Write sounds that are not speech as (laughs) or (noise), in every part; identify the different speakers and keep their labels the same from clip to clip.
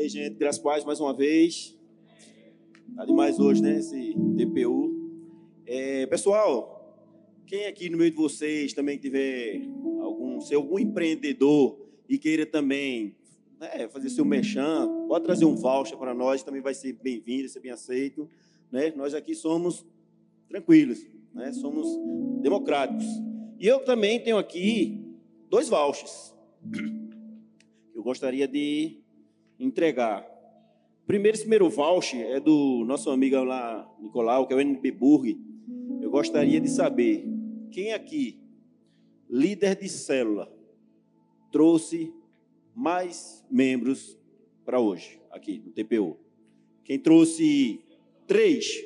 Speaker 1: aí, gente, graças a mais uma vez. Tá demais hoje, né? Esse DPU. É, pessoal, quem aqui no meio de vocês também tiver algum, ser algum empreendedor e queira também né, fazer seu merchan, pode trazer um voucher para nós, também vai ser bem-vindo, ser bem aceito. Né? Nós aqui somos tranquilos, né? somos democráticos. E eu também tenho aqui dois vouchers eu gostaria de entregar. Primeiro, esse primeiro voucher é do nosso amigo lá, Nicolau, que é o NB Burg. Eu gostaria de saber quem aqui, líder de célula, trouxe mais membros para hoje, aqui no TPU. Quem trouxe três?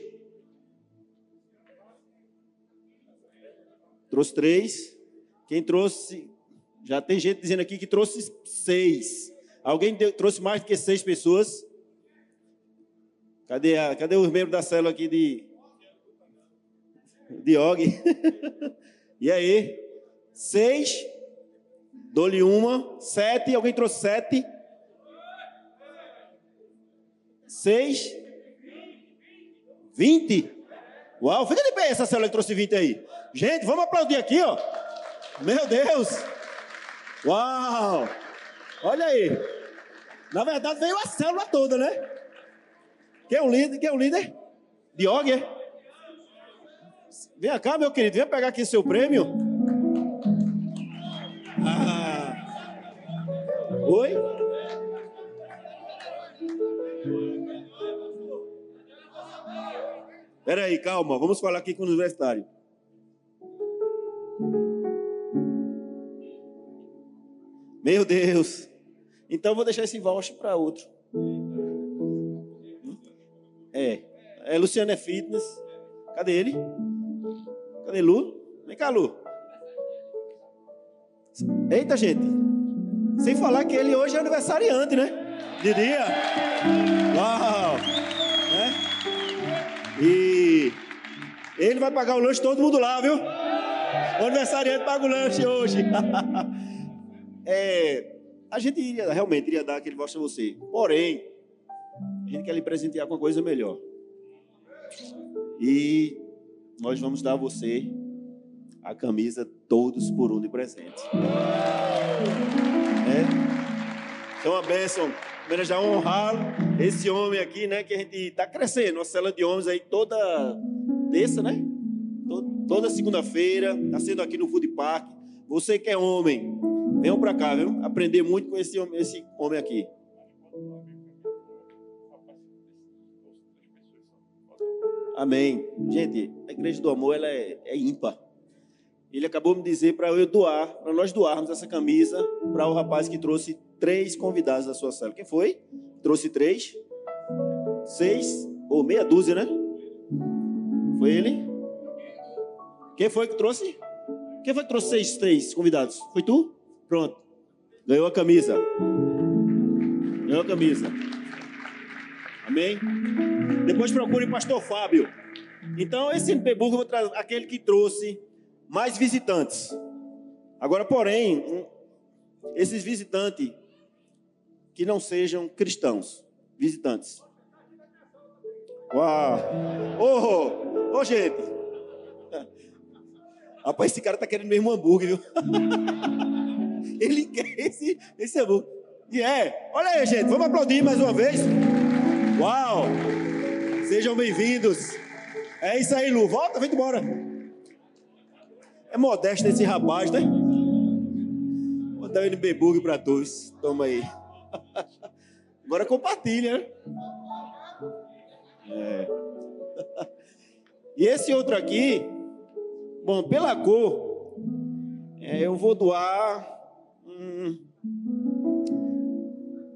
Speaker 1: Trouxe três. Quem trouxe. Já tem gente dizendo aqui que trouxe seis. Alguém deu, trouxe mais do que seis pessoas? Cadê, a, cadê os membros da célula aqui de. De Og? (laughs) e aí? Seis. Dou-lhe uma. Sete. Alguém trouxe sete? Seis. Vinte. Uau, fica de pé essa célula que trouxe vinte aí. Gente, vamos aplaudir aqui, ó. Meu Deus. Uau. Olha aí. Na verdade, veio a célula toda, né? Quem é o líder? Quem é o líder? Diogo, é? Vem cá, meu querido. Vem pegar aqui seu prêmio. Ah. Oi? Espera aí, calma. Vamos falar aqui com o universitário. Meu Deus. Então vou deixar esse voucher para outro. É. É Luciano é Fitness. Cadê ele? Cadê Lu? Vem cá, Lu. Eita, gente. Sem falar que ele hoje é aniversariante, né? De dia. Uau! É? E ele vai pagar o lanche todo mundo lá, viu? O aniversariante paga o lanche hoje. (laughs) é, a gente iria, realmente iria dar aquele voto a você. Porém, a gente quer lhe presentear com uma coisa melhor. E nós vamos dar a você a camisa Todos por Um de presente. É, é uma bênção. Primeiro já honrar esse homem aqui, né? Que a gente está crescendo, uma cela de homens aí toda terça, né? Toda segunda-feira, está sendo aqui no Food Park. Você que é homem, Venham para cá, viu? Aprender muito com esse, esse homem aqui. Amém. Gente, a igreja do amor ela é, é ímpar. Ele acabou de me dizer para eu doar, para nós doarmos essa camisa para o rapaz que trouxe três convidados da sua célula. Quem foi? Trouxe três? Seis? Ou meia dúzia, né? Foi ele? Quem foi que trouxe? Quem foi que trouxe seis, três convidados? Foi tu? Pronto. Ganhou a camisa. Ganhou a camisa. Amém? Depois procure o pastor Fábio. Então, esse NP Burgo eu vou aquele que trouxe mais visitantes. Agora, porém, esses visitantes que não sejam cristãos. Visitantes. Uau! Ô, oh, oh, gente! Rapaz, esse cara tá querendo mesmo hambúrguer, viu? (laughs) Ele (laughs) quer esse, esse hambúrguer. E é, olha aí, gente, vamos aplaudir mais uma vez. Uau! Sejam bem-vindos. É isso aí, Lu. Volta, vem embora. É modesto esse rapaz, né? Vou dar um NB Burger para todos. Toma aí. (laughs) Agora compartilha, né? É. (laughs) E esse outro aqui, bom, pela cor, é, eu vou doar Hum.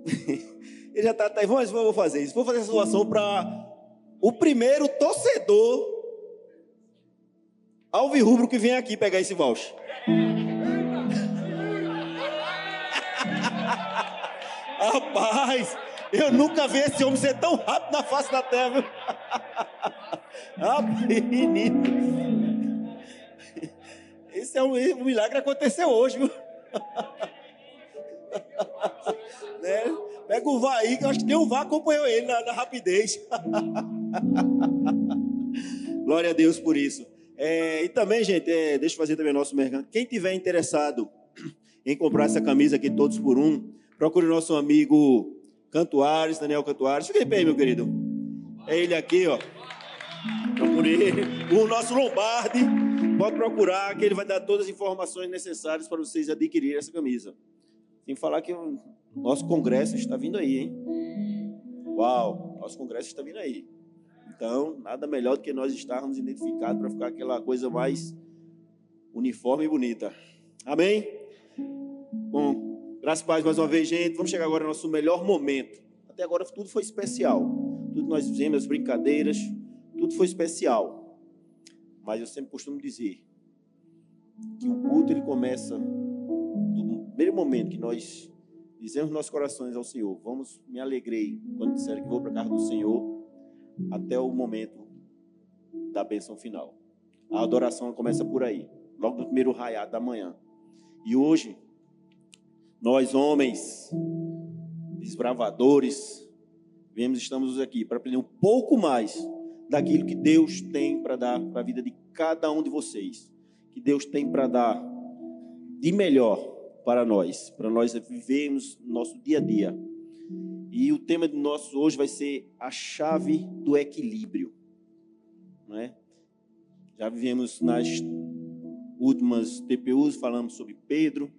Speaker 1: (laughs) Ele já está, tá, vamos, vou fazer isso. Vou fazer essa doação para o primeiro torcedor alvirrubro que vem aqui pegar esse voucher. (laughs) Rapaz, eu nunca vi esse homem ser tão rápido na face da terra, viu? (laughs) Esse é um, um milagre que aconteceu hoje, viu? Né? Pega o VAR aí, que eu acho que tem um VAR acompanhou ele na, na rapidez. (laughs) Glória a Deus por isso. É, e também, gente, é, deixa eu fazer também nosso mercado. Quem tiver interessado em comprar essa camisa aqui, todos por um, procure o nosso amigo Cantuares, Daniel Cantuares. Fica de pé, meu querido. É ele aqui, ó. Procure ele. O nosso Lombardi. Pode procurar, que ele vai dar todas as informações necessárias para vocês adquirirem essa camisa. Sem falar que o nosso congresso está vindo aí, hein? Uau, nosso congresso está vindo aí. Então, nada melhor do que nós estarmos identificados para ficar aquela coisa mais uniforme e bonita. Amém? Bom, graças a Deus mais uma vez, gente. Vamos chegar agora ao nosso melhor momento. Até agora tudo foi especial. Tudo nós fizemos, as brincadeiras, tudo foi especial. Mas eu sempre costumo dizer que o culto ele começa primeiro momento que nós dizemos nossos corações ao Senhor, vamos, me alegrei quando disseram que vou para a casa do Senhor, até o momento da bênção final. A adoração começa por aí, logo no primeiro raiar da manhã. E hoje, nós homens, desbravadores, vemos, estamos aqui para aprender um pouco mais daquilo que Deus tem para dar para a vida de cada um de vocês, que Deus tem para dar de melhor para nós, para nós vivermos nosso dia a dia. E o tema de nosso hoje vai ser a chave do equilíbrio. Não é? Já vivemos nas últimas TPUs, falamos sobre Pedro,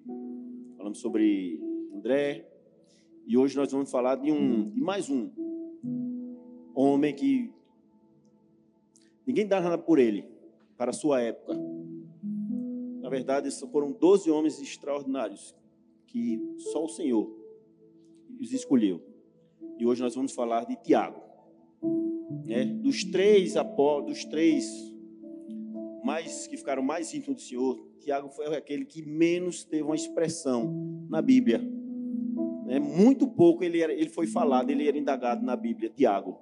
Speaker 1: falamos sobre André, e hoje nós vamos falar de um, de mais um homem que ninguém dá nada por ele, para a sua época. Na verdade, foram 12 homens extraordinários que só o Senhor os escolheu. E hoje nós vamos falar de Tiago. Né? Dos três dos três mais que ficaram mais íntimos do Senhor, Tiago foi aquele que menos teve uma expressão na Bíblia. Né? Muito pouco ele, era, ele foi falado, ele era indagado na Bíblia, Tiago.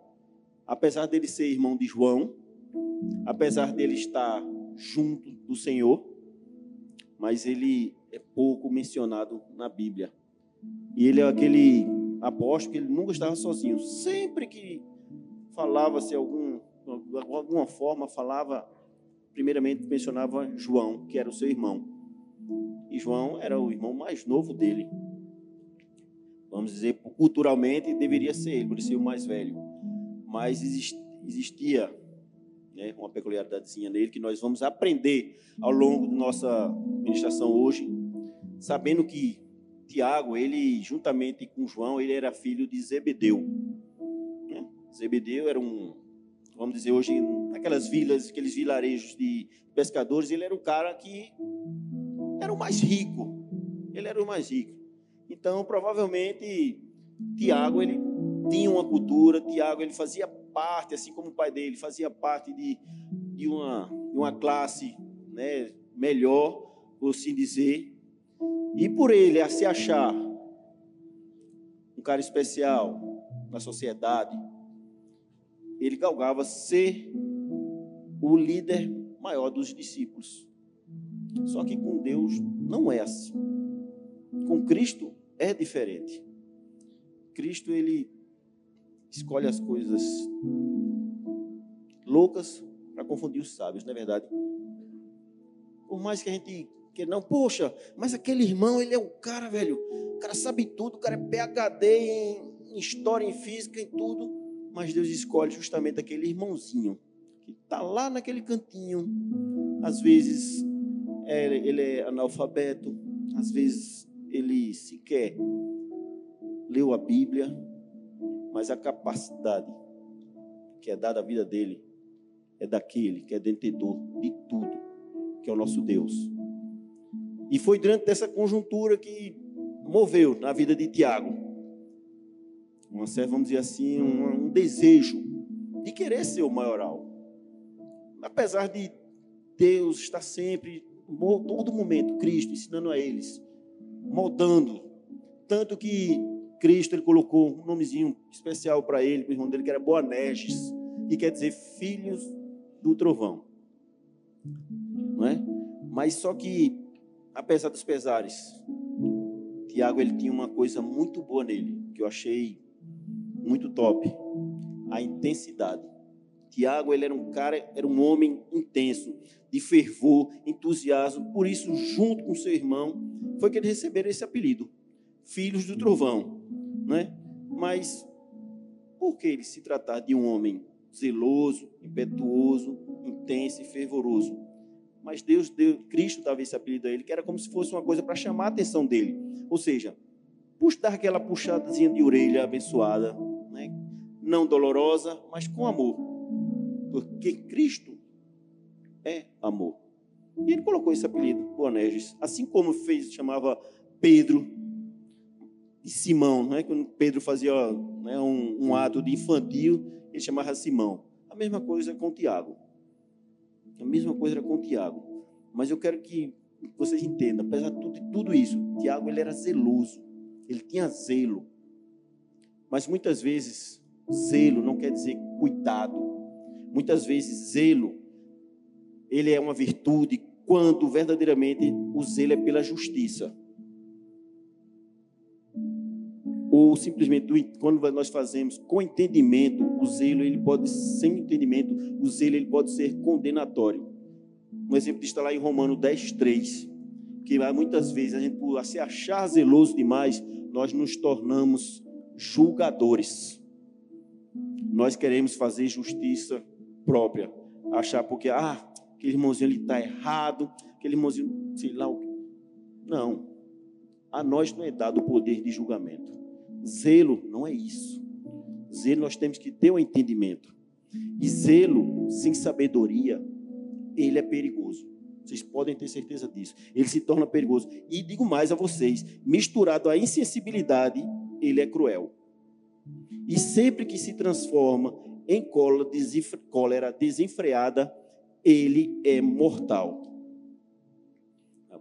Speaker 1: Apesar dele ser irmão de João, apesar dele estar junto do Senhor, mas ele é pouco mencionado na Bíblia. E ele é aquele apóstolo que ele nunca estava sozinho. Sempre que falava-se algum, de alguma forma, falava, primeiramente mencionava João, que era o seu irmão. E João era o irmão mais novo dele. Vamos dizer, culturalmente deveria ser ele, por ser o mais velho. Mas existia né, uma peculiaridadezinha nele que nós vamos aprender ao longo da nossa ministração hoje, sabendo que Tiago, ele juntamente com João, ele era filho de Zebedeu. Né? Zebedeu era um, vamos dizer hoje, naquelas vilas, aqueles vilarejos de pescadores, ele era o cara que era o mais rico. Ele era o mais rico. Então, provavelmente, Tiago, ele tinha uma cultura, Tiago, ele fazia parte, assim como o pai dele, fazia parte de, de, uma, de uma classe né, melhor, por assim dizer. E por ele a se achar um cara especial na sociedade, ele galgava ser o líder maior dos discípulos. Só que com Deus não é assim. Com Cristo é diferente. Cristo ele escolhe as coisas loucas para confundir os sábios, não é verdade? Por mais que a gente que não, poxa, mas aquele irmão, ele é o cara, velho. O cara sabe tudo, o cara é PhD em, história, em física, em tudo. Mas Deus escolhe justamente aquele irmãozinho que está lá naquele cantinho. Às vezes é, ele é analfabeto, às vezes ele sequer leu a Bíblia, mas a capacidade que é dada à vida dele é daquele que é detentor de tudo, que é o nosso Deus. E foi durante dessa conjuntura que moveu na vida de Tiago, uma certa, vamos dizer assim, um, um desejo de querer ser o maioral. Apesar de Deus estar sempre, todo momento, Cristo ensinando a eles, moldando, tanto que Cristo ele colocou um nomezinho especial para ele, para o irmão dele, que era Boanerges, que quer dizer filhos do trovão. Não é? Mas só que, apesar dos pesares, Tiago ele tinha uma coisa muito boa nele, que eu achei muito top, a intensidade. Tiago ele era um cara, era um homem intenso, de fervor, entusiasmo. Por isso, junto com seu irmão, foi que eles receberam esse apelido, filhos do trovão, né? Mas por que ele se tratar de um homem zeloso, impetuoso, intenso e fervoroso? Mas Deus deu, Cristo dava esse apelido a ele, que era como se fosse uma coisa para chamar a atenção dele. Ou seja, puxa, dar aquela puxadazinha de orelha abençoada, né? não dolorosa, mas com amor. Porque Cristo é amor. E ele colocou esse apelido, Boanerges. Assim como fez, chamava Pedro de Simão, né? quando Pedro fazia né, um, um ato de infantil, ele chamava Simão. A mesma coisa com Tiago. A mesma coisa era com Tiago. Mas eu quero que vocês entendam, apesar de tudo, de tudo isso, Tiago ele era zeloso. Ele tinha zelo. Mas muitas vezes, zelo não quer dizer cuidado. Muitas vezes, zelo, ele é uma virtude quando verdadeiramente o zelo é pela justiça. Ou simplesmente, quando nós fazemos com entendimento, o zelo, ele pode, sem entendimento, o zelo ele pode ser condenatório. Um exemplo disso está lá em Romano 10, 3. Que muitas vezes a gente, por se achar zeloso demais, nós nos tornamos julgadores. Nós queremos fazer justiça própria. Achar porque, ah, aquele irmãozinho ele está errado, aquele irmãozinho, sei lá o que. Não. A nós não é dado o poder de julgamento. Zelo não é isso. Zelo nós temos que ter um entendimento. E zelo sem sabedoria, ele é perigoso. Vocês podem ter certeza disso. Ele se torna perigoso. E digo mais a vocês: misturado à insensibilidade, ele é cruel. E sempre que se transforma em cólera desenfreada, ele é mortal.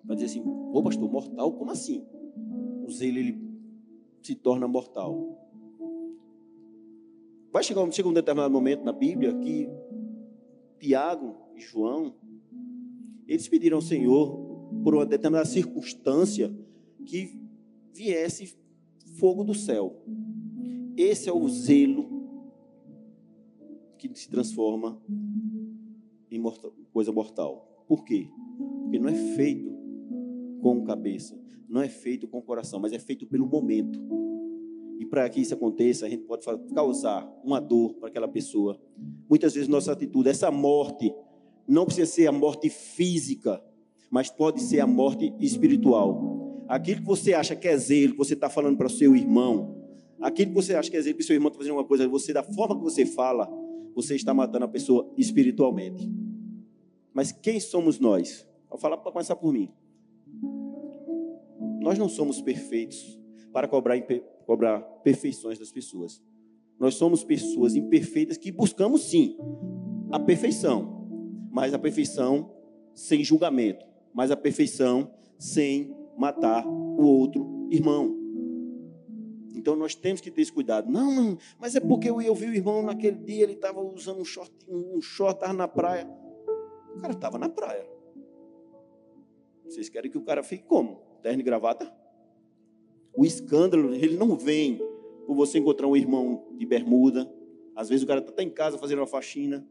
Speaker 1: Vai dizer assim, ô pastor, mortal? Como assim? O zelo ele se torna mortal. Vai chegar, chega um determinado momento na Bíblia que Tiago e João eles pediram ao Senhor, por uma determinada circunstância, que viesse fogo do céu. Esse é o zelo que se transforma em mortal, coisa mortal. Por quê? Porque não é feito com cabeça, não é feito com coração, mas é feito pelo momento. E para que isso aconteça, a gente pode causar uma dor para aquela pessoa. Muitas vezes nossa atitude, essa morte não precisa ser a morte física, mas pode ser a morte espiritual. Aquilo que você acha que é zelo, que você está falando para o seu irmão, aquilo que você acha que é zelo, que o seu irmão está fazendo uma coisa, você, da forma que você fala, você está matando a pessoa espiritualmente. Mas quem somos nós? Vou falar para começar por mim. Nós não somos perfeitos para cobrar, cobrar perfeições das pessoas. Nós somos pessoas imperfeitas que buscamos sim a perfeição mas a perfeição sem julgamento, mas a perfeição sem matar o outro irmão. Então nós temos que ter esse cuidado. Não, não, mas é porque eu, eu vi o irmão naquele dia, ele estava usando um short, um short, estava na praia. O cara estava na praia. Vocês querem que o cara fique como? Terno e gravata? O escândalo, ele não vem por você encontrar um irmão de bermuda. Às vezes o cara está em casa fazendo uma faxina.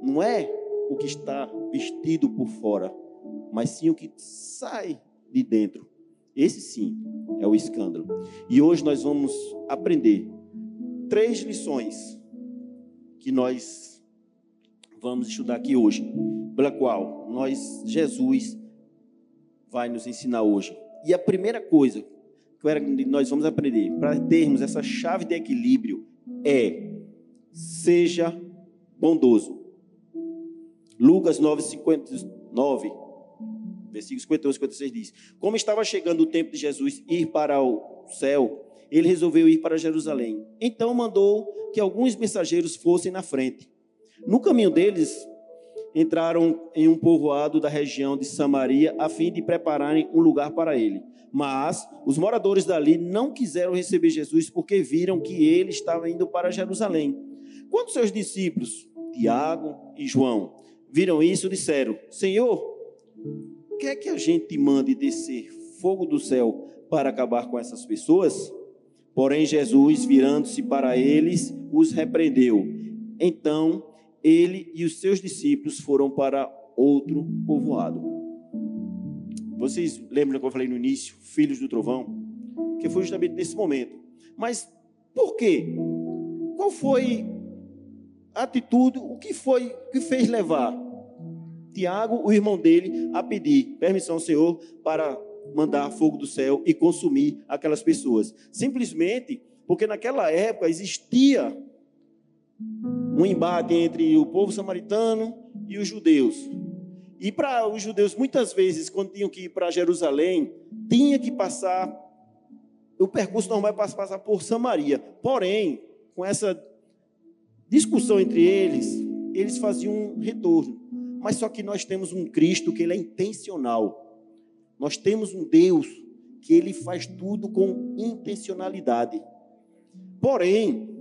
Speaker 1: Não é o que está vestido por fora, mas sim o que sai de dentro. Esse sim é o escândalo. E hoje nós vamos aprender três lições que nós vamos estudar aqui hoje, pela qual nós Jesus vai nos ensinar hoje. E a primeira coisa que nós vamos aprender para termos essa chave de equilíbrio é seja bondoso. Lucas 9, 59, versículos 51 e 56 diz: Como estava chegando o tempo de Jesus ir para o céu, ele resolveu ir para Jerusalém. Então mandou que alguns mensageiros fossem na frente. No caminho deles, entraram em um povoado da região de Samaria a fim de prepararem um lugar para ele. Mas os moradores dali não quiseram receber Jesus porque viram que ele estava indo para Jerusalém. Quando seus discípulos, Tiago e João, viram isso, disseram: Senhor, quer que a gente mande descer fogo do céu para acabar com essas pessoas? Porém, Jesus, virando-se para eles, os repreendeu. Então, ele e os seus discípulos foram para outro povoado. Vocês lembram que eu falei no início, filhos do trovão? Que foi justamente nesse momento. Mas por quê? Qual foi a atitude, o que foi que fez levar Tiago, o irmão dele, a pedir permissão ao Senhor para mandar fogo do céu e consumir aquelas pessoas? Simplesmente porque naquela época existia um embate entre o povo samaritano e os judeus. E para os judeus, muitas vezes, quando tinham que ir para Jerusalém, tinha que passar, o percurso normal é passar por Samaria. Porém, com essa discussão entre eles, eles faziam um retorno. Mas só que nós temos um Cristo que ele é intencional. Nós temos um Deus que ele faz tudo com intencionalidade. Porém,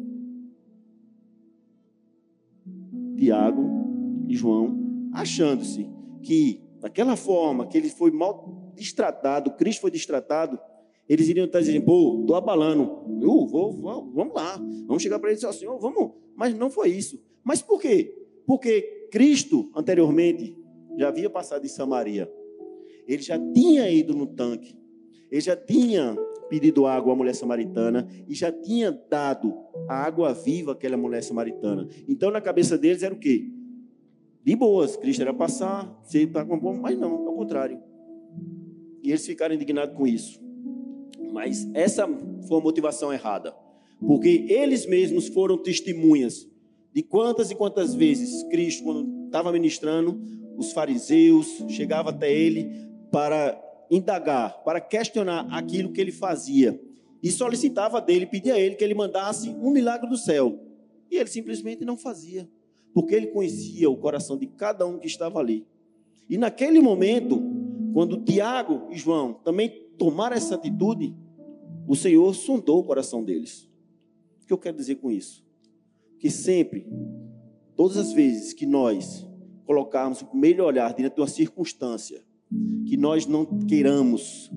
Speaker 1: Tiago e João, achando-se que daquela forma que ele foi mal destratado, Cristo foi destratado, eles iriam estar dizendo, pô, estou abalando, uh, vou, vou, vamos lá, vamos chegar para ele e dizer oh, vamos, mas não foi isso. Mas por quê? Porque Cristo, anteriormente, já havia passado em Samaria, ele já tinha ido no tanque, ele já tinha pedido água à mulher samaritana e já tinha dado a água viva àquela mulher samaritana. Então, na cabeça deles era o quê? De boas, Cristo era passar, você está bom, mas não, ao contrário. E eles ficaram indignados com isso. Mas essa foi a motivação errada. Porque eles mesmos foram testemunhas de quantas e quantas vezes Cristo, quando estava ministrando, os fariseus chegavam até ele para indagar, para questionar aquilo que ele fazia. E solicitava dele, pedia a ele que ele mandasse um milagre do céu. E ele simplesmente não fazia, porque ele conhecia o coração de cada um que estava ali. E naquele momento, quando Tiago e João também tomaram essa atitude, o Senhor sondou o coração deles. O que eu quero dizer com isso? Que sempre, todas as vezes que nós colocarmos o primeiro olhar diante de uma circunstância, que nós não queiramos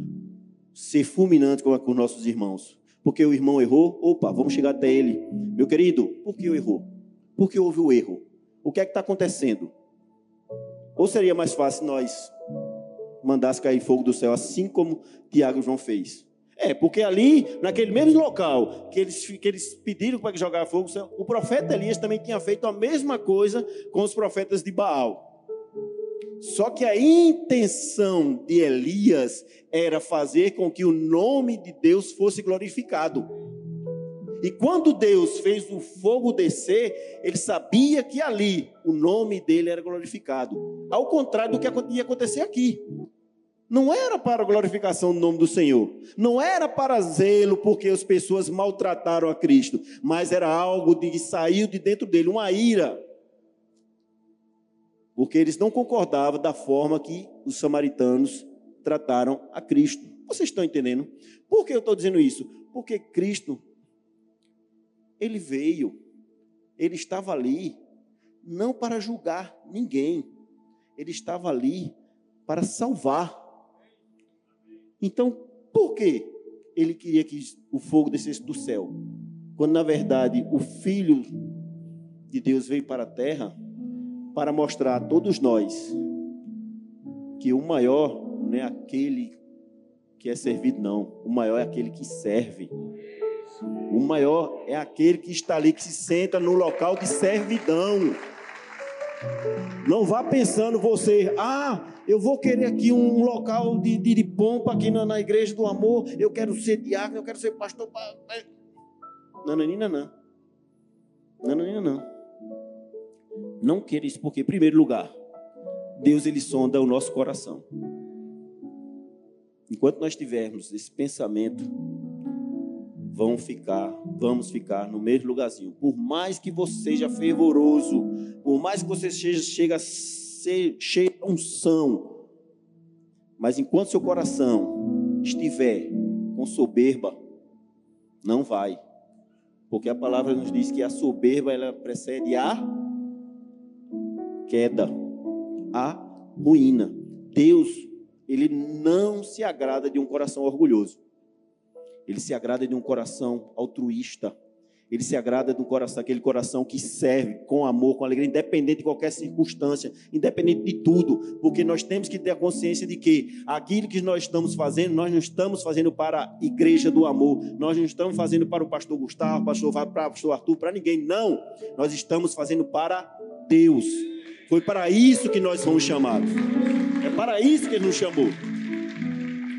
Speaker 1: ser fulminantes com os nossos irmãos. Porque o irmão errou, opa, vamos chegar até ele. Meu querido, por que errou? Por que houve o erro? O que é que está acontecendo? Ou seria mais fácil nós mandasse cair fogo do céu, assim como Tiago e João fez? É, porque ali, naquele mesmo local que eles, que eles pediram para jogar fogo, o profeta Elias também tinha feito a mesma coisa com os profetas de Baal. Só que a intenção de Elias era fazer com que o nome de Deus fosse glorificado. E quando Deus fez o fogo descer, ele sabia que ali o nome dele era glorificado. Ao contrário do que ia acontecer aqui. Não era para a glorificação do nome do Senhor. Não era para zelo porque as pessoas maltrataram a Cristo. Mas era algo que saiu de dentro dele, uma ira. Porque eles não concordavam da forma que os samaritanos trataram a Cristo. Vocês estão entendendo? Por que eu estou dizendo isso? Porque Cristo, ele veio, ele estava ali, não para julgar ninguém, ele estava ali para salvar. Então, por que ele queria que o fogo descesse do céu? Quando na verdade o Filho de Deus veio para a terra para mostrar a todos nós que o maior não é aquele que é servido, não. O maior é aquele que serve. O maior é aquele que está ali, que se senta no local de servidão. Não vá pensando você, ah, eu vou querer aqui um local de, de, de pompa aqui na, na, igreja do amor, eu quero ser diácono, eu quero ser pastor. Nananina, não. Nananina, não. Não queira isso, porque, em primeiro lugar, Deus ele sonda o nosso coração. Enquanto nós tivermos esse pensamento, vão ficar, vamos ficar no mesmo lugarzinho. Por mais que você seja fervoroso, por mais que você seja, chegue a ser cheio de unção, mas enquanto seu coração estiver com soberba, não vai. Porque a palavra nos diz que a soberba ela precede a queda, a ruína. Deus, ele não se agrada de um coração orgulhoso. Ele se agrada de um coração altruísta. Ele se agrada de um coração, aquele coração que serve com amor, com alegria, independente de qualquer circunstância, independente de tudo, porque nós temos que ter a consciência de que aquilo que nós estamos fazendo, nós não estamos fazendo para a igreja do amor, nós não estamos fazendo para o pastor Gustavo, pastor, para o pastor Arthur, para ninguém, não. Nós estamos fazendo para Deus. Foi para isso que nós fomos chamados. É para isso que Ele nos chamou.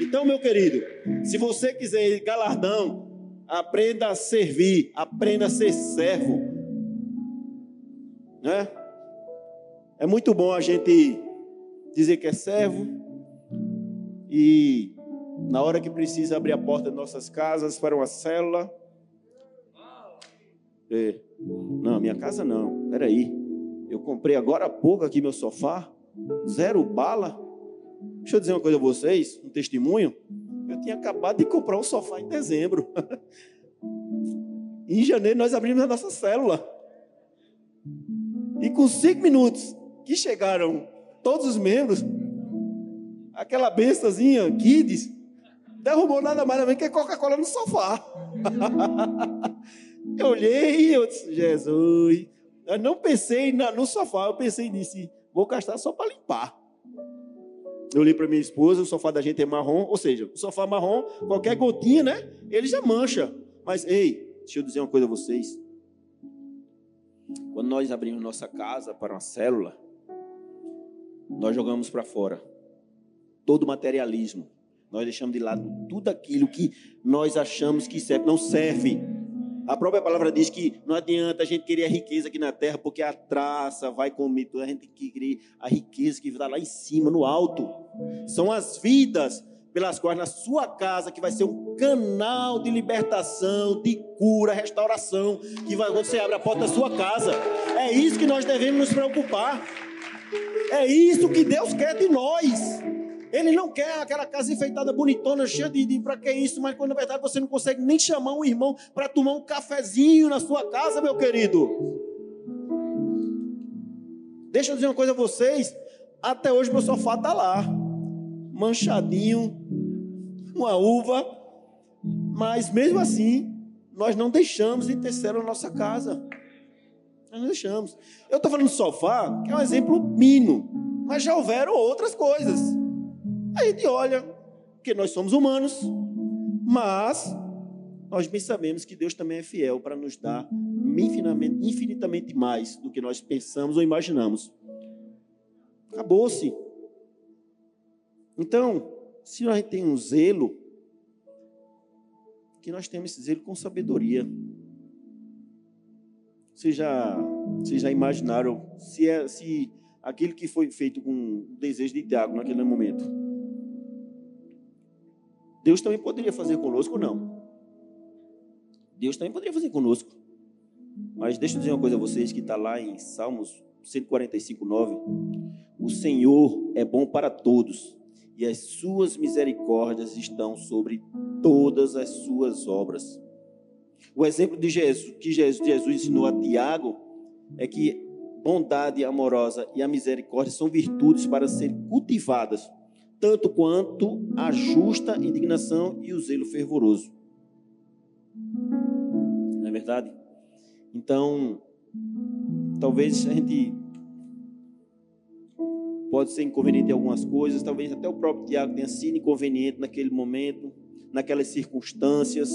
Speaker 1: Então, meu querido, se você quiser galardão, aprenda a servir, aprenda a ser servo. Né? É muito bom a gente dizer que é servo e na hora que precisa abrir a porta de nossas casas para uma célula. É. Não, minha casa não. Peraí. Eu comprei agora há pouco aqui meu sofá. Zero bala. Deixa eu dizer uma coisa a vocês, um testemunho. Eu tinha acabado de comprar um sofá em dezembro. (laughs) em janeiro nós abrimos a nossa célula. E com cinco minutos que chegaram todos os membros, aquela bestazinha, Kids, derrubou nada mais também que Coca-Cola no sofá. (laughs) eu olhei e eu disse, Jesus. Eu não pensei no sofá, eu pensei nisso. Vou gastar só para limpar. Eu olhei para minha esposa, o sofá da gente é marrom, ou seja, o sofá marrom, qualquer gotinha, né? Ele já mancha. Mas, ei, deixa eu dizer uma coisa a vocês. Quando nós abrimos nossa casa para uma célula, nós jogamos para fora todo o materialismo. Nós deixamos de lado tudo aquilo que nós achamos que serve, não serve. A própria palavra diz que não adianta a gente querer a riqueza aqui na terra, porque a traça vai comer tudo. A gente tem que querer a riqueza que está lá em cima, no alto. São as vidas pelas quais na sua casa, que vai ser um canal de libertação, de cura, restauração, que vai você abre a porta da sua casa. É isso que nós devemos nos preocupar. É isso que Deus quer de nós. Ele não quer aquela casa enfeitada, bonitona, cheia de, de para que isso, mas quando na verdade você não consegue nem chamar um irmão para tomar um cafezinho na sua casa, meu querido. Deixa eu dizer uma coisa a vocês. Até hoje meu sofá está lá, manchadinho, uma uva, mas mesmo assim, nós não deixamos de ter na nossa casa. Nós não deixamos. Eu estou falando do sofá, que é um exemplo mínimo, mas já houveram outras coisas. A gente olha, porque nós somos humanos, mas nós bem sabemos que Deus também é fiel para nos dar infinitamente, mais do que nós pensamos ou imaginamos. Acabou-se. Então, se nós tem um zelo, que nós temos esse zelo com sabedoria. Vocês já, vocês já imaginaram se, é, se aquilo que foi feito com o desejo de Tiago naquele momento Deus também poderia fazer conosco não? Deus também poderia fazer conosco. Mas deixa eu dizer uma coisa a vocês que está lá em Salmos 145, 9. O Senhor é bom para todos e as suas misericórdias estão sobre todas as suas obras. O exemplo de Jesus, que Jesus ensinou a Tiago é que bondade amorosa e a misericórdia são virtudes para serem cultivadas tanto quanto a justa indignação e o zelo fervoroso. Não é verdade? Então, talvez a gente pode ser inconveniente em algumas coisas, talvez até o próprio Tiago tenha sido inconveniente naquele momento, naquelas circunstâncias,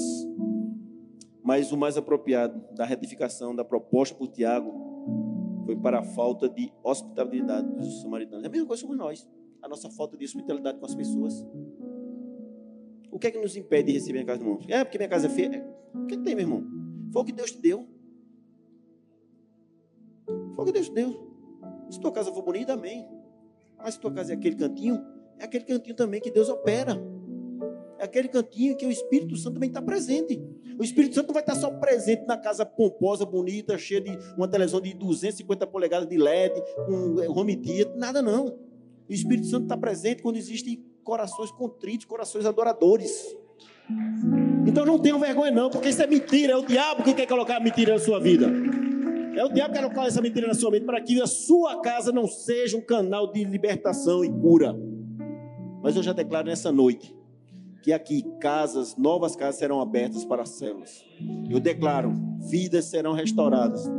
Speaker 1: mas o mais apropriado da retificação da proposta por Tiago foi para a falta de hospitalidade dos samaritanos. É a mesma coisa somos nós a nossa falta de hospitalidade com as pessoas. O que é que nos impede de receber a casa do irmão? É porque minha casa é feia. O que, é que tem, meu irmão? Foi o que Deus te deu. Foi o que Deus te deu. Se tua casa for bonita, amém. Mas se tua casa é aquele cantinho, é aquele cantinho também que Deus opera. É aquele cantinho que o Espírito Santo também está presente. O Espírito Santo não vai estar só presente na casa pomposa, bonita, cheia de uma televisão de 250 polegadas de LED, com eh, home theater, nada não. O Espírito Santo está presente quando existem corações contritos, corações adoradores. Então não tenham vergonha, não, porque isso é mentira. É o diabo que quer colocar a mentira na sua vida. É o diabo que quer colocar essa mentira na sua mente para que a sua casa não seja um canal de libertação e cura. Mas eu já declaro nessa noite que aqui casas, novas casas serão abertas para as células. Eu declaro, vidas serão restauradas.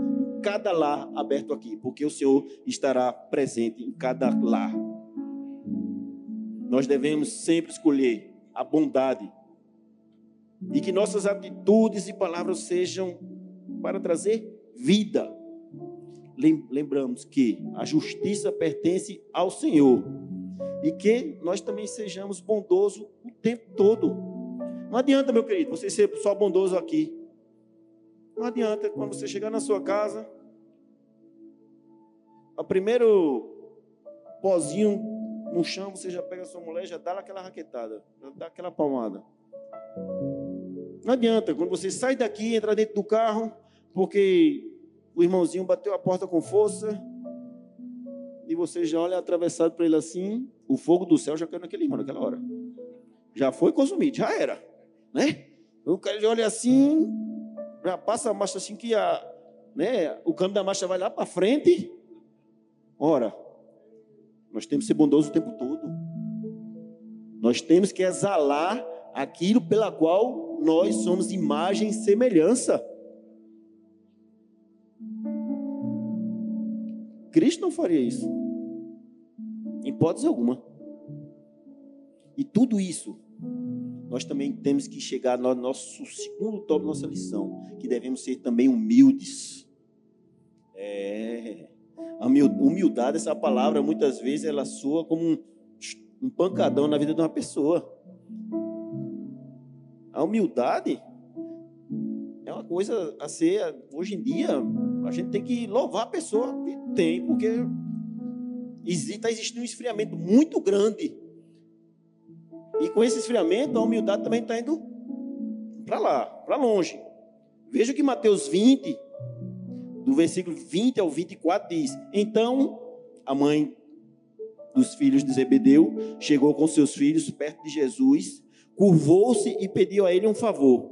Speaker 1: Cada lar aberto aqui, porque o Senhor estará presente em cada lar. Nós devemos sempre escolher a bondade e que nossas atitudes e palavras sejam para trazer vida. Lembramos que a justiça pertence ao Senhor e que nós também sejamos bondosos o tempo todo. Não adianta, meu querido, você ser só bondoso aqui. Não adianta quando você chegar na sua casa, o primeiro pozinho no chão, você já pega a sua mulher, já dá aquela raquetada, já dá aquela palmada. Não adianta, quando você sai daqui, entra dentro do carro, porque o irmãozinho bateu a porta com força, e você já olha atravessado para ele assim, o fogo do céu já caiu naquele irmão naquela hora. Já foi consumido, já era, né? O cara já olha assim, já passa a marcha assim que a, né, o câmbio da marcha vai lá para frente. Ora, nós temos que ser bondosos o tempo todo. Nós temos que exalar aquilo pela qual nós somos imagem e semelhança. Cristo não faria isso. Em hipótese alguma. E tudo isso, nós também temos que chegar no nosso segundo da nossa lição, que devemos ser também humildes. É, a humildade, essa palavra, muitas vezes ela soa como um, um pancadão na vida de uma pessoa. A humildade é uma coisa a ser, hoje em dia, a gente tem que louvar a pessoa que tem, porque está existindo um esfriamento muito grande. E com esse esfriamento, a humildade também está indo para lá, para longe. Veja que Mateus 20, do versículo 20 ao 24, diz: Então a mãe dos filhos de Zebedeu chegou com seus filhos perto de Jesus, curvou-se e pediu a ele um favor.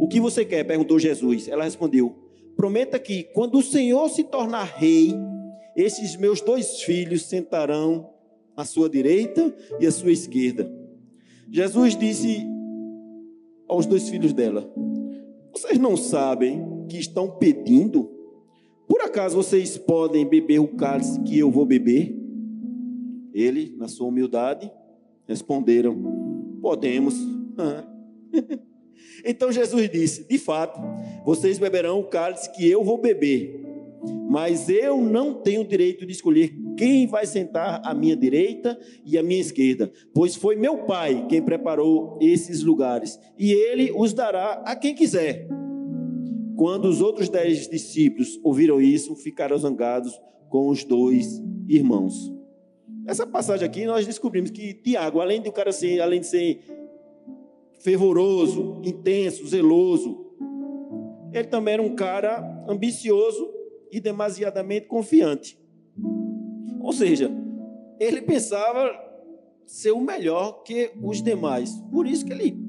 Speaker 1: O que você quer? perguntou Jesus. Ela respondeu: Prometa que quando o Senhor se tornar rei, esses meus dois filhos sentarão à sua direita e à sua esquerda. Jesus disse aos dois filhos dela: Vocês não sabem que estão pedindo? Por acaso vocês podem beber o cálice que eu vou beber? Ele, na sua humildade, responderam: Podemos. (laughs) então Jesus disse: De fato, vocês beberão o cálice que eu vou beber mas eu não tenho direito de escolher quem vai sentar à minha direita e à minha esquerda, pois foi meu Pai quem preparou esses lugares, e Ele os dará a quem quiser. Quando os outros dez discípulos ouviram isso, ficaram zangados com os dois irmãos. Essa passagem aqui nós descobrimos que Tiago, além de o cara ser, além de ser fervoroso, intenso, zeloso, ele também era um cara ambicioso e demasiadamente confiante. Ou seja, ele pensava ser o melhor que os demais. Por isso que ele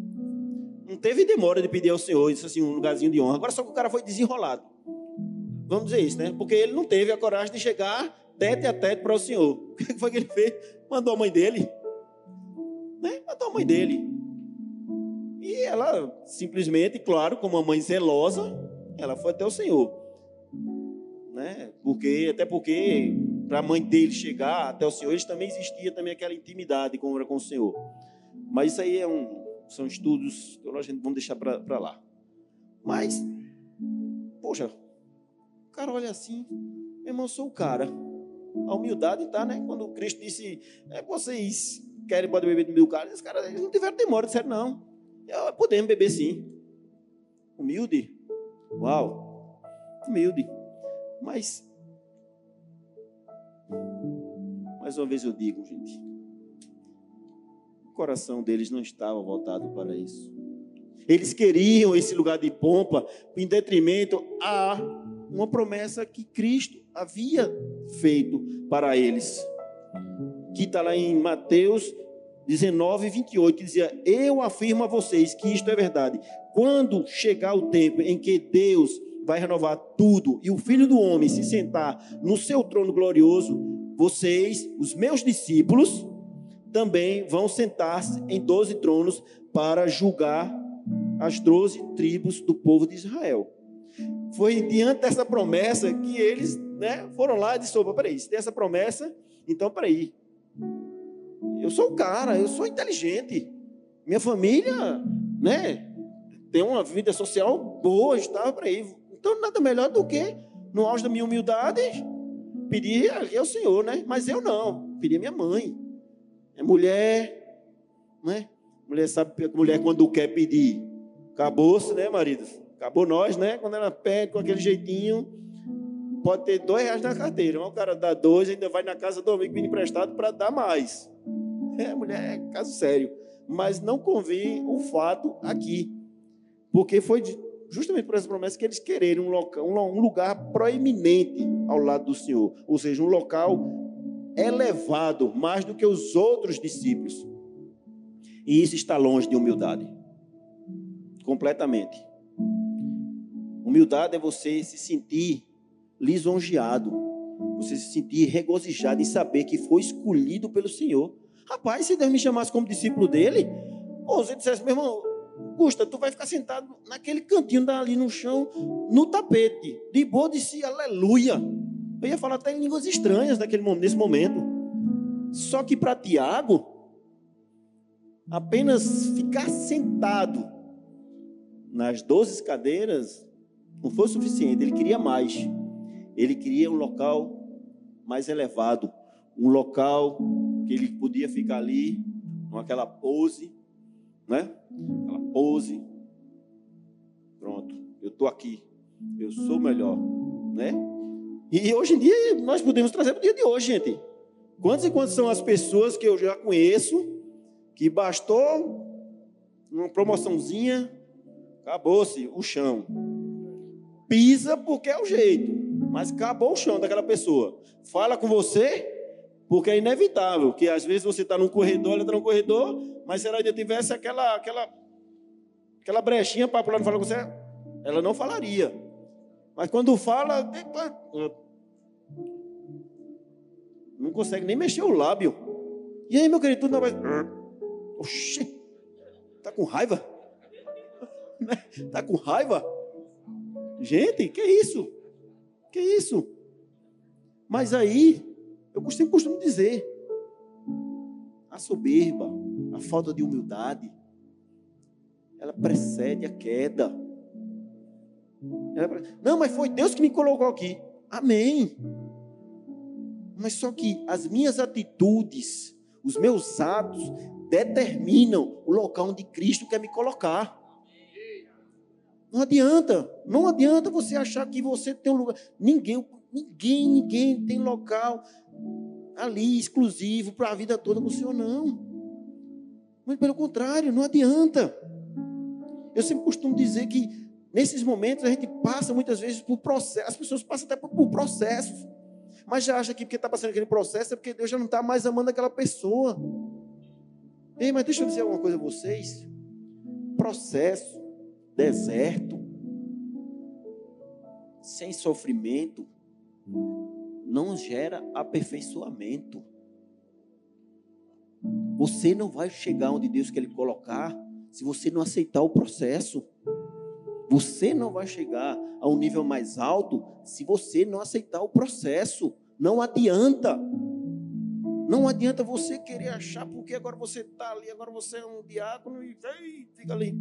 Speaker 1: não teve demora de pedir ao Senhor isso assim, um lugarzinho de honra. Agora só que o cara foi desenrolado. Vamos dizer isso, né? Porque ele não teve a coragem de chegar tete a tete para o Senhor. (laughs) O que foi que ele fez? Mandou a mãe dele. Né? Mandou a mãe dele. E ela simplesmente, claro, como uma mãe zelosa, ela foi até o Senhor né? Porque até porque para a mãe dele chegar até o Senhor, eles também existia também aquela intimidade com, com o Senhor. Mas isso aí é um, são estudos a gente vamos deixar para lá. Mas, poxa, o cara olha assim, meu irmão, eu sou o cara. A humildade está, né? Quando Cristo disse, é, vocês querem pode beber do meu cálice, os caras eles não tiveram demora, disseram, não. Podemos beber sim. Humilde. Uau. Humilde. Mas, mais uma vez eu digo, gente, coração deles não estava voltado para isso. Eles queriam esse lugar de pompa em detrimento a uma promessa que Cristo havia feito para eles. Que está lá em Mateus 19, 28, que dizia: Eu afirmo a vocês que isto é verdade. Quando chegar o tempo em que Deus vai renovar tudo e o Filho do Homem se sentar no seu trono glorioso, vocês, os meus discípulos, também vão sentar-se em doze tronos para julgar as doze tribos do povo de Israel. Foi diante dessa promessa que eles né, foram lá e disseram: peraí, se tem essa promessa, então peraí. Eu sou o cara, eu sou inteligente. Minha família, né, tem uma vida social boa, está para aí. Então, nada melhor do que, no auge da minha humildade, pedir ao Senhor, né? Mas eu não, pedi a minha mãe. É mulher, né? Mulher sabe, mulher quando quer pedir, acabou-se, né, maridos? Acabou nós, né? Quando ela pede com aquele jeitinho, pode ter dois reais na carteira. Mas o cara dá dois, ainda vai na casa do amigo pedir emprestado para dar mais. É, mulher, é caso sério. Mas não convém o fato aqui. Porque foi justamente por essa promessa que eles quererem um, local, um lugar proeminente ao lado do Senhor. Ou seja, um local elevado, mais do que os outros discípulos. E isso está longe de humildade. Completamente. Humildade é você se sentir lisonjeado, você se sentir regozijado em saber que foi escolhido pelo Senhor. Rapaz, se Deus me chamasse como discípulo dele, ou você dissesse, meu irmão, Gusta, tu vai ficar sentado naquele cantinho ali no chão, no tapete, de boa si, aleluia. Eu ia falar até em línguas estranhas naquele, nesse momento. Só que para Tiago, apenas ficar sentado nas doze cadeiras não foi suficiente, ele queria mais. Ele queria um local mais elevado, um local que ele podia ficar ali, com aquela pose, né? Aquela pose. Pronto, eu estou aqui, eu sou melhor, né? E hoje em dia nós podemos trazer para o dia de hoje, gente. Quantas e quantas são as pessoas que eu já conheço que bastou uma promoçãozinha, acabou-se o chão. Pisa porque é o jeito, mas acabou o chão daquela pessoa. Fala com você porque é inevitável que às vezes você está num corredor, ela está num corredor, mas se ela ainda tivesse aquela, aquela, aquela brechinha para pular e falar com você, ela não falaria. Mas quando fala, não consegue nem mexer o lábio. E aí, meu querido, tudo não vai. Oxê, tá com raiva? Tá com raiva? Gente, que isso? Que isso? Mas aí, eu sempre costumo dizer, a soberba, a falta de humildade, ela precede a queda. Não, mas foi Deus que me colocou aqui. Amém. Mas só que as minhas atitudes, os meus atos, determinam o local onde Cristo quer me colocar. Não adianta, não adianta você achar que você tem um lugar. Ninguém, ninguém, ninguém tem local ali exclusivo para a vida toda com o Senhor, não. Muito pelo contrário, não adianta. Eu sempre costumo dizer que nesses momentos a gente passa muitas vezes por processos, as pessoas passam até por, por processos, mas já acha que porque está passando aquele processo é porque Deus já não está mais amando aquela pessoa. Ei, mas deixa eu dizer alguma coisa a vocês. Processo, deserto, sem sofrimento, não gera aperfeiçoamento. Você não vai chegar onde Deus quer lhe colocar se você não aceitar o processo. Você não vai chegar a um nível mais alto se você não aceitar o processo. Não adianta. Não adianta você querer achar porque agora você está ali, agora você é um diácono e ei, fica ali.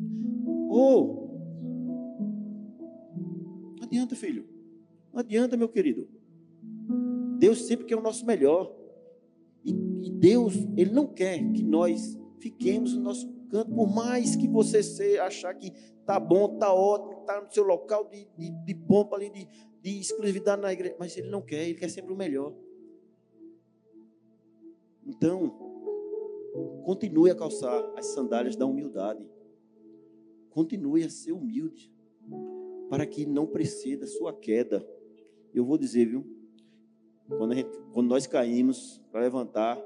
Speaker 1: Oh! Não adianta, filho. Não adianta, meu querido. Deus sempre quer o nosso melhor. E, e Deus, Ele não quer que nós fiquemos no nosso canto, por mais que você se, achar que tá bom, tá ótimo, tá no seu local de, de, de pompa ali, de, de exclusividade na igreja, mas Ele não quer, Ele quer sempre o melhor. Então, continue a calçar as sandálias da humildade. Continue a ser humilde, para que não preceda sua queda. Eu vou dizer, viu? Quando, gente, quando nós caímos para levantar,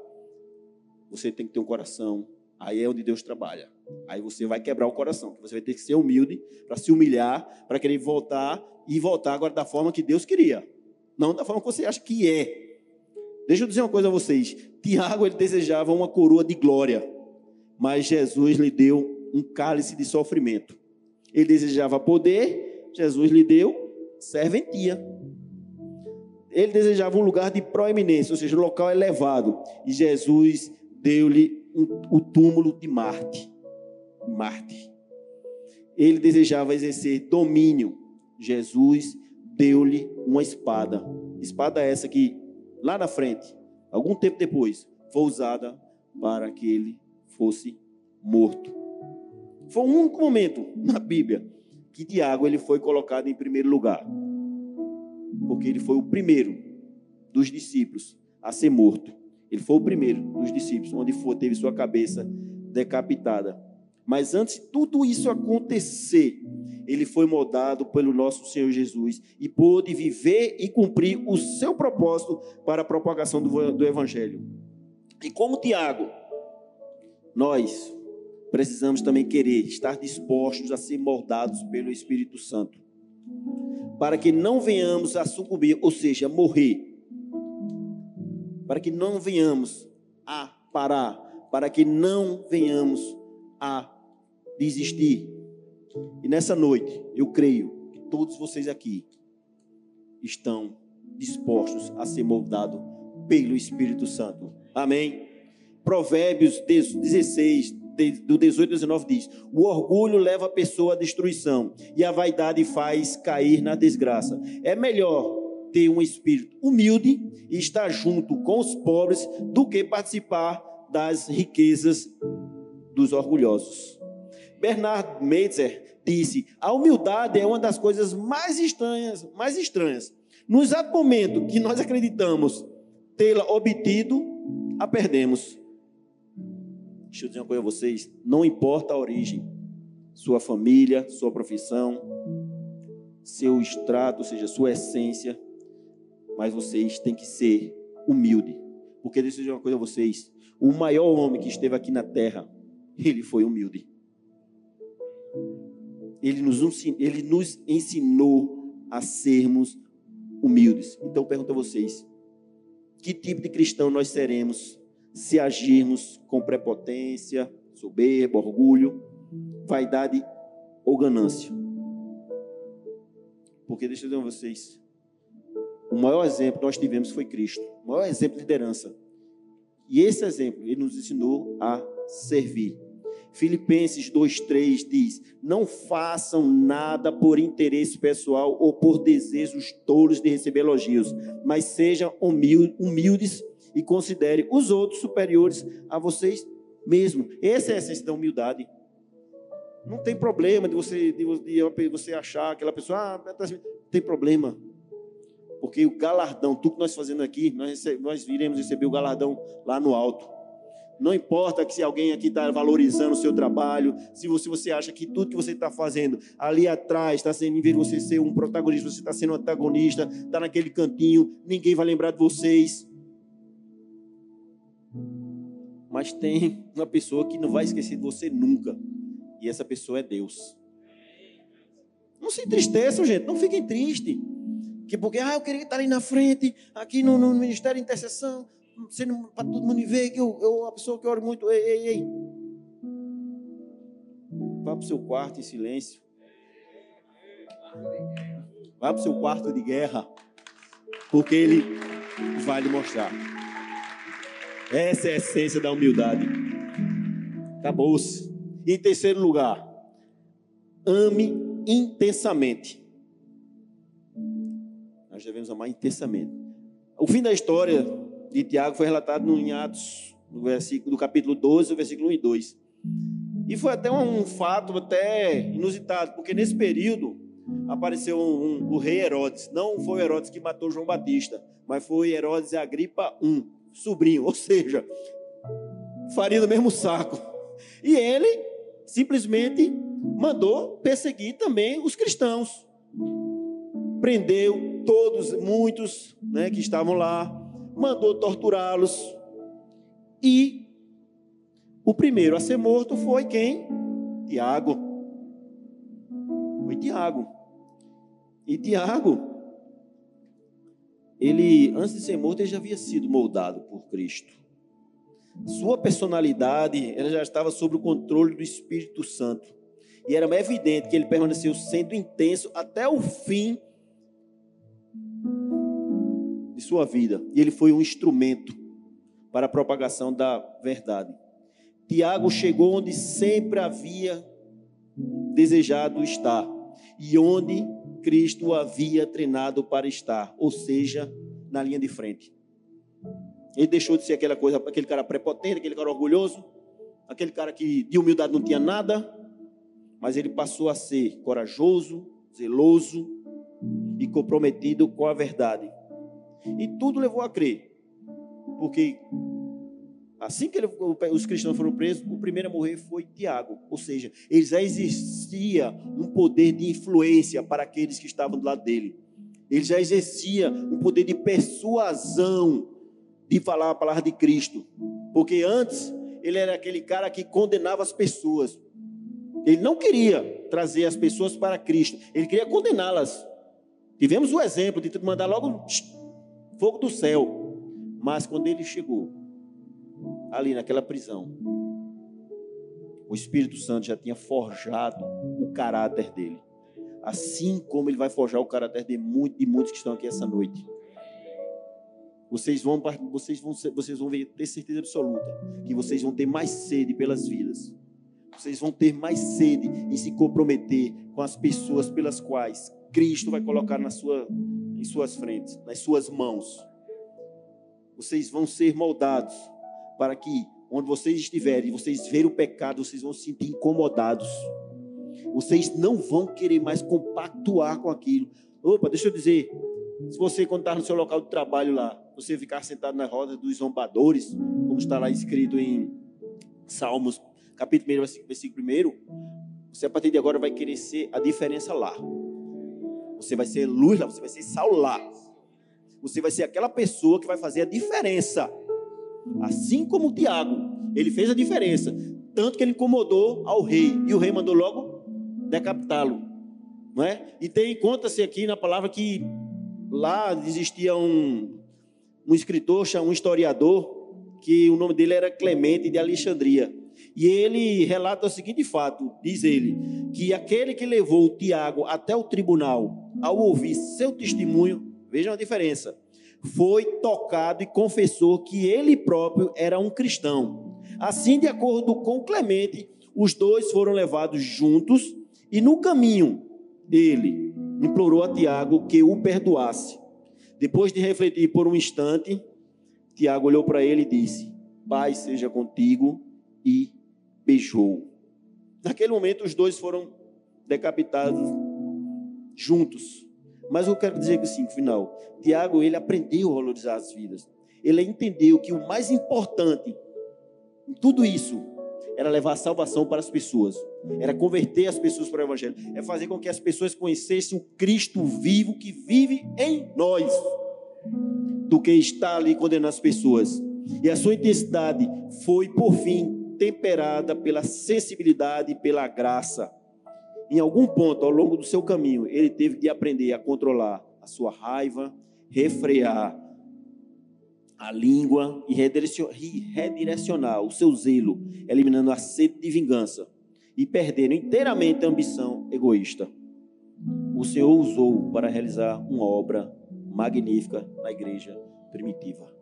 Speaker 1: você tem que ter um coração. Aí é onde Deus trabalha. Aí você vai quebrar o coração. Você vai ter que ser humilde para se humilhar, para querer voltar e voltar agora da forma que Deus queria, não da forma que você acha que é. Deixa eu dizer uma coisa a vocês. Tiago ele desejava uma coroa de glória, mas Jesus lhe deu um cálice de sofrimento. Ele desejava poder, Jesus lhe deu serventia. Ele desejava um lugar de proeminência, ou seja, um local elevado, e Jesus deu-lhe o túmulo de Marte. Marte. Ele desejava exercer domínio. Jesus deu-lhe uma espada. Espada essa que lá na frente, algum tempo depois, foi usada para que ele fosse morto. Foi um único momento na Bíblia que Tiago ele foi colocado em primeiro lugar. Porque ele foi o primeiro dos discípulos a ser morto. Ele foi o primeiro dos discípulos onde foi, teve sua cabeça decapitada. Mas antes de tudo isso acontecer, ele foi moldado pelo nosso Senhor Jesus e pôde viver e cumprir o seu propósito para a propagação do, do Evangelho. E como Tiago, nós precisamos também querer estar dispostos a ser moldados pelo Espírito Santo, para que não venhamos a sucumbir, ou seja, morrer, para que não venhamos a parar, para que não venhamos a desistir. E nessa noite, eu creio que todos vocês aqui estão dispostos a ser moldados pelo Espírito Santo. Amém? Provérbios 16, do 18 ao 19 diz: O orgulho leva a pessoa à destruição e a vaidade faz cair na desgraça. É melhor ter um espírito humilde e estar junto com os pobres do que participar das riquezas dos orgulhosos. Bernard Meitzer disse: a humildade é uma das coisas mais estranhas, mais estranhas. No exato momento que nós acreditamos tê-la obtido, a perdemos. Deixa eu dizer uma coisa a vocês: não importa a origem, sua família, sua profissão, seu extrato, ou seja, sua essência, mas vocês têm que ser humilde. Porque deixa eu dizer uma coisa a vocês: o maior homem que esteve aqui na terra, ele foi humilde. Ele nos, ele nos ensinou a sermos humildes. Então eu pergunto a vocês: que tipo de cristão nós seremos se agirmos com prepotência, soberba, orgulho, vaidade ou ganância. Porque deixa eu dizer a vocês, o maior exemplo que nós tivemos foi Cristo, o maior exemplo de liderança. E esse exemplo, ele nos ensinou a servir. Filipenses 2,3 diz: Não façam nada por interesse pessoal ou por desejos tolos de receber elogios, mas sejam humildes e considere os outros superiores a vocês mesmos. Essa é a essência da humildade. Não tem problema de você, de você achar aquela pessoa, ah, não tem problema. Porque o galardão, tudo que nós fazendo aqui, nós, nós iremos receber o galardão lá no alto. Não importa que se alguém aqui está valorizando o seu trabalho, se você, você acha que tudo que você está fazendo ali atrás está sendo, em vez de você ser um protagonista, você está sendo um antagonista, está naquele cantinho, ninguém vai lembrar de vocês. Mas tem uma pessoa que não vai esquecer de você nunca. E essa pessoa é Deus. Não se entristeçam, gente. Não fiquem tristes. Que porque, ah, eu queria estar ali na frente, aqui no, no Ministério de Intercessão, sendo para todo mundo ver que eu, eu a pessoa que oro muito. Ei, ei, ei. Vá para o seu quarto em silêncio. Vá para o seu quarto de guerra. Porque ele vai lhe mostrar. Essa é a essência da humildade. Acabou-se. Em terceiro lugar, ame intensamente. Nós devemos amar intensamente. O fim da história de Tiago foi relatado em Atos, no, versículo, do capítulo 12, versículo 1 e 2. E foi até um, um fato até inusitado, porque nesse período apareceu um, um, o rei Herodes. Não foi Herodes que matou João Batista, mas foi Herodes Agripa I sobrinho, ou seja, faria do mesmo saco. E ele simplesmente mandou perseguir também os cristãos. Prendeu todos, muitos né, que estavam lá, mandou torturá-los. E o primeiro a ser morto foi quem? Tiago. Foi Tiago. E Tiago ele, antes de ser morto, ele já havia sido moldado por Cristo. Sua personalidade ela já estava sob o controle do Espírito Santo. E era evidente que ele permaneceu sendo intenso até o fim de sua vida. E ele foi um instrumento para a propagação da verdade. Tiago chegou onde sempre havia desejado estar e onde Cristo havia treinado para estar, ou seja, na linha de frente. Ele deixou de ser aquela coisa, aquele cara prepotente, aquele cara orgulhoso, aquele cara que de humildade não tinha nada, mas ele passou a ser corajoso, zeloso e comprometido com a verdade. E tudo levou a crer, porque assim que ele, os cristãos foram presos, o primeiro a morrer foi Tiago, ou seja, ele já existia um poder de influência para aqueles que estavam do lado dele. Ele já exercia um poder de persuasão de falar a palavra de Cristo. Porque antes ele era aquele cara que condenava as pessoas. Ele não queria trazer as pessoas para Cristo, ele queria condená-las. Tivemos o exemplo de mandar logo fogo do céu. Mas quando ele chegou ali naquela prisão, o Espírito Santo já tinha forjado o caráter dele. Assim como ele vai forjar o caráter de muitos, de muitos que estão aqui essa noite. Vocês vão, vocês vão, vocês vão ter certeza absoluta que vocês vão ter mais sede pelas vidas. Vocês vão ter mais sede em se comprometer com as pessoas pelas quais Cristo vai colocar na sua, em suas frentes, nas suas mãos. Vocês vão ser moldados para que, onde vocês estiverem, vocês verem o pecado, vocês vão se sentir incomodados. Vocês não vão querer mais compactuar com aquilo. Opa, deixa eu dizer, se você, quando está no seu local de trabalho lá, você ficar sentado na roda dos zombadores, como está lá escrito em Salmos, capítulo 1, versículo 1, você a partir de agora vai querer ser a diferença lá. Você vai ser luz lá, você vai ser sal lá. Você vai ser aquela pessoa que vai fazer a diferença. Assim como o Tiago, ele fez a diferença. Tanto que ele incomodou ao rei. E o rei mandou logo decapitá-lo. Não é? E tem, conta-se aqui na palavra que lá existia um, um escritor, um historiador, que o nome dele era Clemente de Alexandria. E ele relata o seguinte fato: diz ele, que aquele que levou o Tiago até o tribunal, ao ouvir seu testemunho, vejam a diferença, foi tocado e confessou que ele próprio era um cristão. Assim, de acordo com Clemente, os dois foram levados juntos e no caminho ele implorou a Tiago que o perdoasse. Depois de refletir por um instante, Tiago olhou para ele e disse: Pai seja contigo, e beijou. Naquele momento, os dois foram decapitados juntos. Mas eu quero dizer que sim, no final, Tiago ele aprendeu a valorizar as vidas. Ele entendeu que o mais importante em tudo isso era levar a salvação para as pessoas, era converter as pessoas para o Evangelho, é fazer com que as pessoas conhecessem o Cristo vivo que vive em nós, do que estar ali condenando as pessoas. E a sua intensidade foi, por fim, temperada pela sensibilidade e pela graça. Em algum ponto ao longo do seu caminho, ele teve de aprender a controlar a sua raiva, refrear a língua e redirecionar o seu zelo, eliminando a sede de vingança e perdendo inteiramente a ambição egoísta. O Senhor usou para realizar uma obra magnífica na igreja primitiva.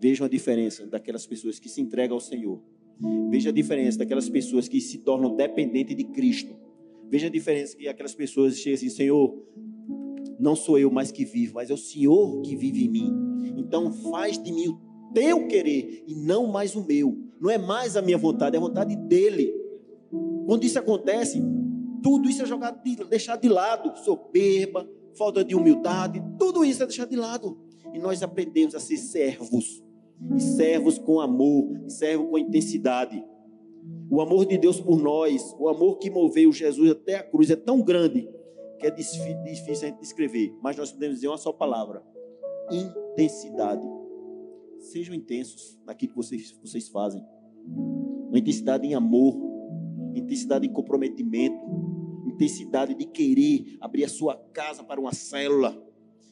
Speaker 1: Vejam a diferença daquelas pessoas que se entregam ao Senhor. Veja a diferença daquelas pessoas que se tornam dependentes de Cristo. Veja a diferença que aquelas pessoas chegam assim, Senhor, não sou eu mais que vivo, mas é o Senhor que vive em mim. Então faz de mim o teu querer e não mais o meu. Não é mais a minha vontade, é a vontade dele. Quando isso acontece, tudo isso é jogado, deixado de lado, soberba, falta de humildade, tudo isso é deixado de lado. E nós aprendemos a ser servos, e servos com amor, servos com intensidade. O amor de Deus por nós, o amor que moveu Jesus até a cruz é tão grande que é difícil a gente descrever, mas nós podemos dizer uma só palavra: intensidade. Sejam intensos naquilo que vocês, vocês fazem. Uma intensidade em amor, intensidade em comprometimento, intensidade de querer abrir a sua casa para uma célula,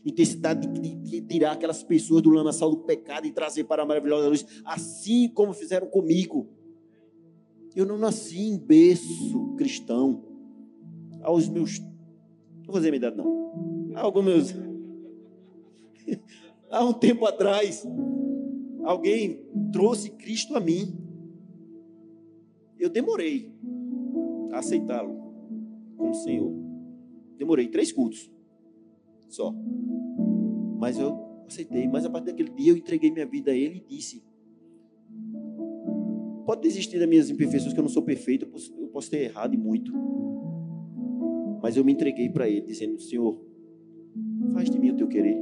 Speaker 1: intensidade de, de, tirar aquelas pessoas do lamaçal do pecado e trazer para a maravilhosa luz, assim como fizeram comigo. Eu não nasci em berço cristão. Aos meus. Não vou dizer minha idade, não. Alguns meus. (laughs) Há um tempo atrás, alguém trouxe Cristo a mim. Eu demorei a aceitá-lo como Senhor. Demorei três cultos só. Mas eu aceitei. Mas a partir daquele dia eu entreguei minha vida a Ele e disse: Pode desistir das minhas imperfeições, que eu não sou perfeito, eu posso, eu posso ter errado e muito. Mas eu me entreguei para Ele, dizendo: Senhor, faz de mim o teu querer.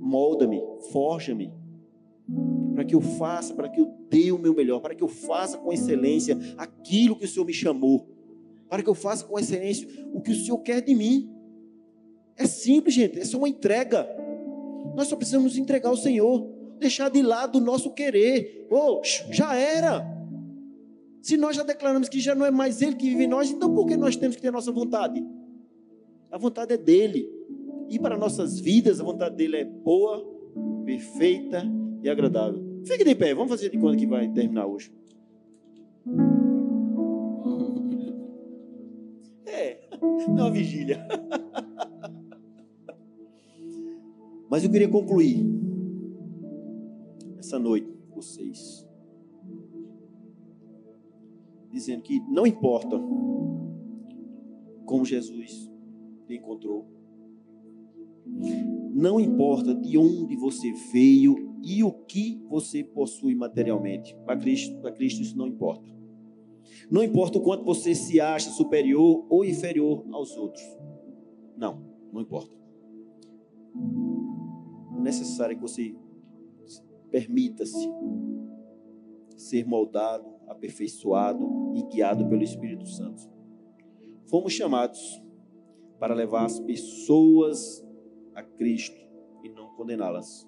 Speaker 1: Molda-me, forja-me, para que eu faça, para que eu dê o meu melhor, para que eu faça com excelência aquilo que o Senhor me chamou, para que eu faça com excelência o que o Senhor quer de mim. É simples, gente, é só uma entrega. Nós só precisamos entregar ao Senhor, deixar de lado o nosso querer. Oh, já era. Se nós já declaramos que já não é mais Ele que vive em nós, então por que nós temos que ter a nossa vontade? A vontade é dele. E para nossas vidas, a vontade dele é boa, perfeita e agradável. Fique de pé, vamos fazer de conta que vai terminar hoje. (laughs) É, não é uma vigília. (laughs) Mas eu queria concluir essa noite vocês. Dizendo que não importa como Jesus te encontrou. Não importa de onde você veio e o que você possui materialmente. Para Cristo, para Cristo isso não importa. Não importa o quanto você se acha superior ou inferior aos outros. Não, não importa necessário que você permita-se ser moldado, aperfeiçoado e guiado pelo Espírito Santo. Fomos chamados para levar as pessoas a Cristo e não condená-las.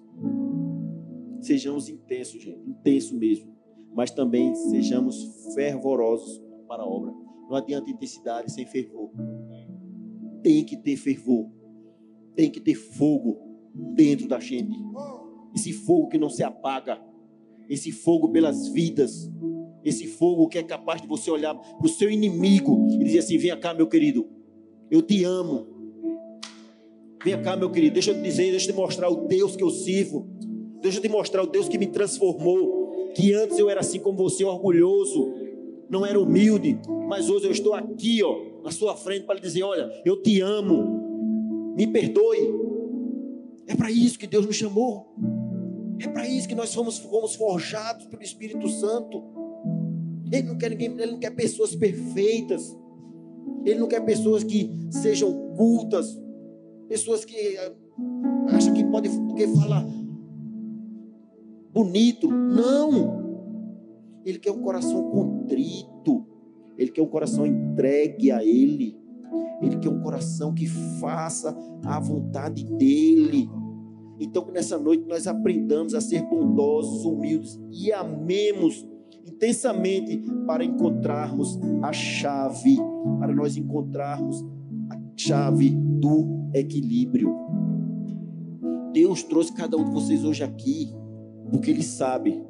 Speaker 1: Sejamos intensos, gente, intenso mesmo, mas também sejamos fervorosos para a obra. Não adianta intensidade sem fervor. Tem que ter fervor, tem que ter fogo dentro da gente. Esse fogo que não se apaga. Esse fogo pelas vidas. Esse fogo que é capaz de você olhar para o seu inimigo e dizer assim: Vem cá, meu querido, eu te amo. Vem cá, meu querido, deixa eu te dizer, deixa eu te mostrar o Deus que eu sirvo. Deixa eu te mostrar o Deus que me transformou. Que antes eu era assim como você, orgulhoso, não era humilde, mas hoje eu estou aqui, ó, na sua frente para lhe dizer: Olha, eu te amo, me perdoe, é para isso que Deus nos chamou. É para isso que nós fomos, fomos forjados pelo Espírito Santo. Ele não quer ninguém, ele não quer pessoas perfeitas. Ele não quer pessoas que sejam cultas, pessoas que eh, acham que podem porque falar bonito. Não. Ele quer um coração contrito. Ele quer um coração entregue a Ele. Ele quer um coração que faça a vontade dEle. Então, que nessa noite nós aprendamos a ser bondosos, humildes e amemos intensamente para encontrarmos a chave, para nós encontrarmos a chave do equilíbrio. Deus trouxe cada um de vocês hoje aqui, porque Ele sabe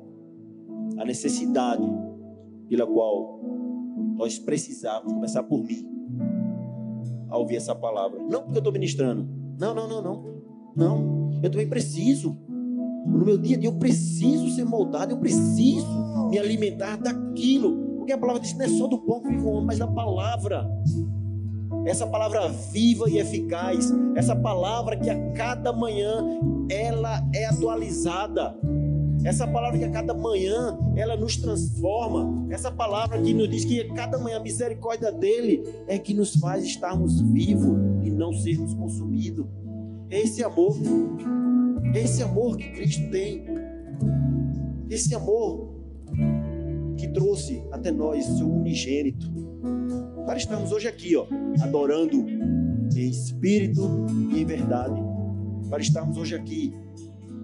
Speaker 1: a necessidade pela qual nós precisamos começar por mim a ouvir essa palavra. Não porque eu estou ministrando. Não, não, não, não. Não. Eu também preciso. No meu dia a dia eu preciso ser moldado, eu preciso me alimentar daquilo. Porque a palavra diz que não é só do pão que vive o homem, mas da palavra. Essa palavra viva e eficaz, essa palavra que a cada manhã ela é atualizada. Essa palavra que a cada manhã ela nos transforma. Essa palavra que nos diz que a cada manhã a misericórdia dele é que nos faz estarmos vivos e não sermos consumidos. Esse amor, esse amor que Cristo tem, esse amor que trouxe até nós seu unigênito, para estarmos hoje aqui, ó, adorando em espírito e em verdade, para estarmos hoje aqui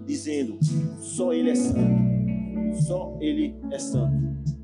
Speaker 1: dizendo: só Ele é santo, só Ele é santo.